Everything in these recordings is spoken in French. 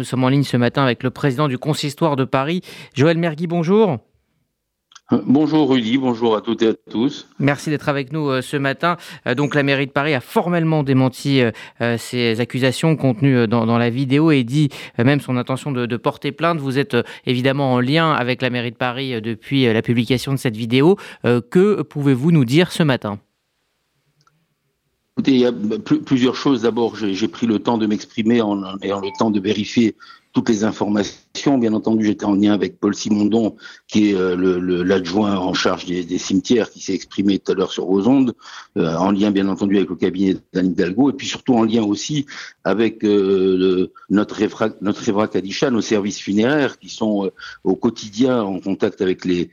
Nous sommes en ligne ce matin avec le président du consistoire de Paris, Joël Mergui. Bonjour. Bonjour Rudy, bonjour à toutes et à tous. Merci d'être avec nous euh, ce matin. Euh, donc la mairie de Paris a formellement démenti euh, ces accusations contenues dans, la vidéo et dit même son intention de, porter plainte. Vous êtes évidemment en lien avec la mairie de Paris depuis la publication de cette vidéo. Que pouvez-vous nous dire ce matin? Écoutez, il y a plusieurs choses. D'abord, j'ai pris le temps de m'exprimer en ayant le temps de vérifier toutes les informations. Bien entendu, j'étais en lien avec Paul Simondon, qui est euh, l'adjoint en charge des, cimetières, qui s'est exprimé tout à l'heure sur vos euh, en lien bien entendu avec le cabinet d'Anne Hidalgo, et puis surtout en lien aussi avec euh, notre Evra, notre Evra Kadisha, nos services funéraires, qui sont au quotidien en contact avec les,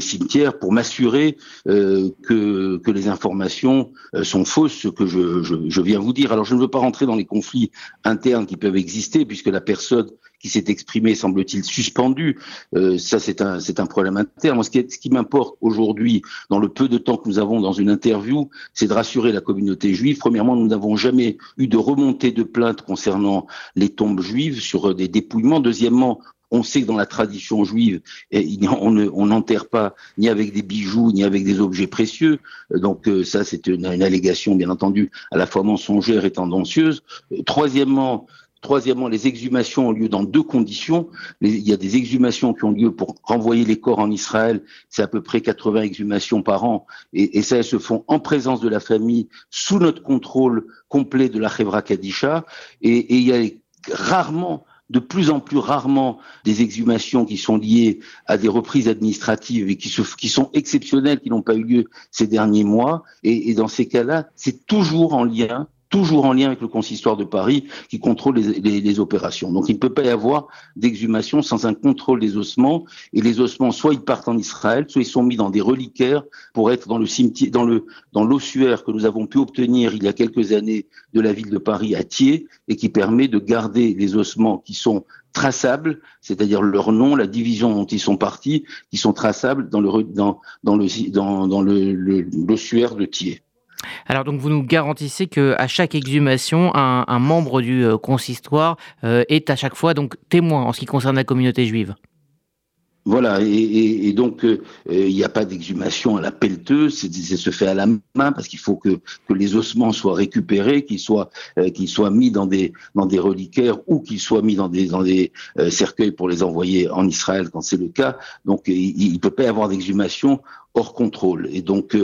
cimetières, pour m'assurer que, les informations sont fausses, ce que je, je, je viens vous dire. Alors je ne veux pas rentrer dans les conflits internes qui peuvent exister, puisque la personne qui s'est exprimé, semble-t-il, suspendu. Euh, ça, c'est un, problème interne. ce qui, m'importe aujourd'hui, dans le peu de temps que nous avons dans une interview, c'est de rassurer la communauté juive. Premièrement, nous n'avons jamais eu de remontée de plainte concernant les tombes juives sur des dépouillements. Deuxièmement, on sait que dans la tradition juive, on n'enterre pas ni avec des bijoux ni avec des objets précieux. Donc euh, ça, c'est une, allégation, bien entendu, à la fois mensongère et tendancieuse. Euh, troisièmement, Troisièmement, les exhumations ont lieu dans deux conditions. il y a des exhumations qui ont lieu pour renvoyer les corps en Israël. C'est à peu près 80 exhumations par an. Et, ça, elles se font en présence de la famille, sous notre contrôle complet de la Chevra Kadisha. Et, il y a rarement de plus en plus rarement des exhumations qui sont liées à des reprises administratives et qui, sont exceptionnelles, qui n'ont pas eu lieu ces derniers mois. Et dans ces cas-là, c'est toujours en lien toujours en lien avec le consistoire de Paris qui contrôle les, opérations. Donc il ne peut pas y avoir d'exhumation sans un contrôle des ossements. Et les ossements, soit ils partent en Israël, soit ils sont mis dans des reliquaires pour être dans le cimetière, dans le dans l'ossuaire que nous avons pu obtenir il y a quelques années de la ville de Paris à Thiers et qui permet de garder les ossements qui sont traçables, c'est-à-dire leur nom, la division dont ils sont partis, qui sont traçables dans le dans dans le le l'ossuaire de Thiers. Alors donc vous nous garantissez que à chaque exhumation, un, membre du euh, consistoire euh, est à chaque fois donc témoin en ce qui concerne la communauté juive. Voilà, et, donc euh, il n'y a pas d'exhumation à la pelleteuse, c'est se fait à la main parce qu'il faut que, les ossements soient récupérés, qu'ils soient qu'ils soient mis dans des dans des reliquaires ou qu'ils soient mis dans des dans des cercueils pour les envoyer en Israël quand c'est le cas. Donc il ne peut pas y avoir d'exhumation hors contrôle. Et donc,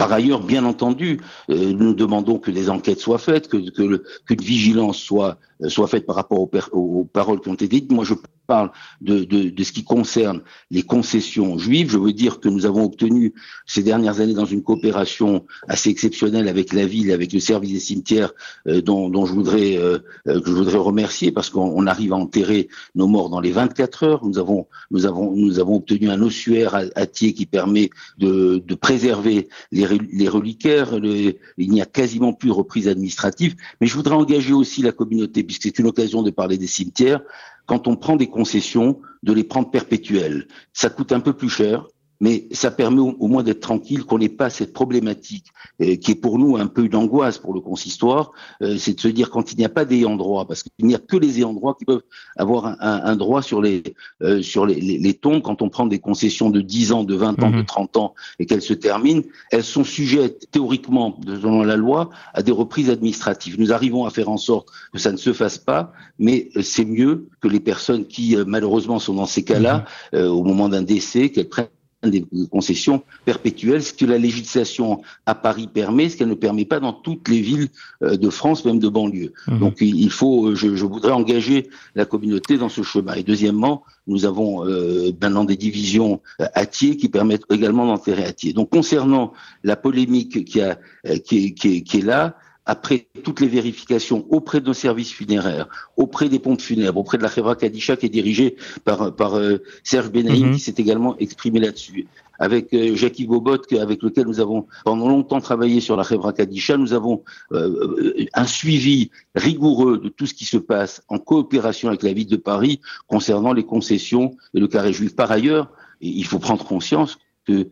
par ailleurs, bien entendu, euh, nous demandons que des enquêtes soient faites, que, qu'une vigilance soit soit faite par rapport aux, paroles qui ont été dites. Moi, je parle de, de, de, ce qui concerne les concessions juives. Je veux dire que nous avons obtenu ces dernières années dans une coopération assez exceptionnelle avec la ville, avec le service des cimetières, dont, dont, je voudrais que je voudrais remercier parce qu'on arrive à enterrer nos morts dans les 24 heures. Nous avons nous avons nous avons obtenu un ossuaire à, qui permet de, préserver les, reliquaires. il n'y a quasiment plus de reprise administrative. Mais je voudrais engager aussi la communauté, puisque c'est une occasion de parler des cimetières. Quand on prend des concessions, de les prendre perpétuelles. Ça coûte un peu plus cher, mais ça permet au, moins d'être tranquille, qu'on n'ait pas cette problématique euh, qui est pour nous un peu une angoisse pour le consistoire, euh, c'est de se dire quand il n'y a pas d'ayant droit, parce qu'il n'y a que les ayants droit qui peuvent avoir un, un, droit sur les euh, sur les, les, tombes. Quand on prend des concessions de 10 ans, de 20 ans, de 30 mhm. ans et qu'elles se terminent, elles sont sujettes théoriquement, selon la loi, à des reprises administratives. Nous arrivons à faire en sorte que ça ne se fasse pas, mais c'est mieux que les personnes qui malheureusement sont dans ces cas-là, mhm. au moment d'un décès, qu'elles prennent des concessions perpétuelles, ce que la législation à Paris permet, ce qu'elle ne permet pas dans toutes les villes euh, de France, même de banlieue. Mhm. Donc il faut, euh, je, je, voudrais engager la communauté dans ce chemin. Et deuxièmement, nous avons euh, maintenant des divisions à Thiers qui permettent également d'enterrer à Thiers. Donc concernant la polémique qui, a, qui, qui, qui est là, après toutes les vérifications auprès de nos services funéraires, auprès des pompes funèbres, auprès de la Khevra Kadisha qui est dirigée par, par euh, Serge Benaïm mhm. qui s'est également exprimé là-dessus, avec euh, Jackie Bobot avec lequel nous avons pendant longtemps travaillé sur la Khevra Kadisha, nous avons euh, un suivi rigoureux de tout ce qui se passe en coopération avec la ville de Paris concernant les concessions et le carré juif. Par ailleurs, il faut prendre conscience que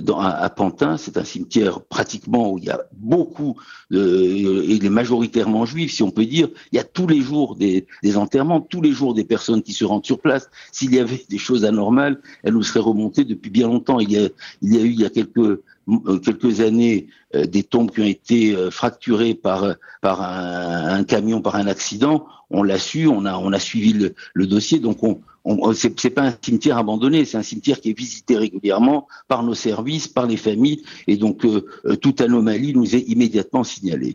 dans, à Pantin, c'est un cimetière pratiquement où il y a beaucoup, et est majoritairement juif, si on peut dire. Il y a tous les jours des, des enterrements, tous les jours des personnes qui se rendent sur place. S'il y avait des choses anormales, elles nous seraient remontées depuis bien longtemps. Il y a, il y a eu il y a quelques quelques années des tombes qui ont été fracturées par par un, camion par un accident. On l'a su, on a on a suivi le, dossier, donc on c'est pas un cimetière abandonné, c'est un cimetière qui est visité régulièrement par nos services, par les familles, et donc euh, toute anomalie nous est immédiatement signalée.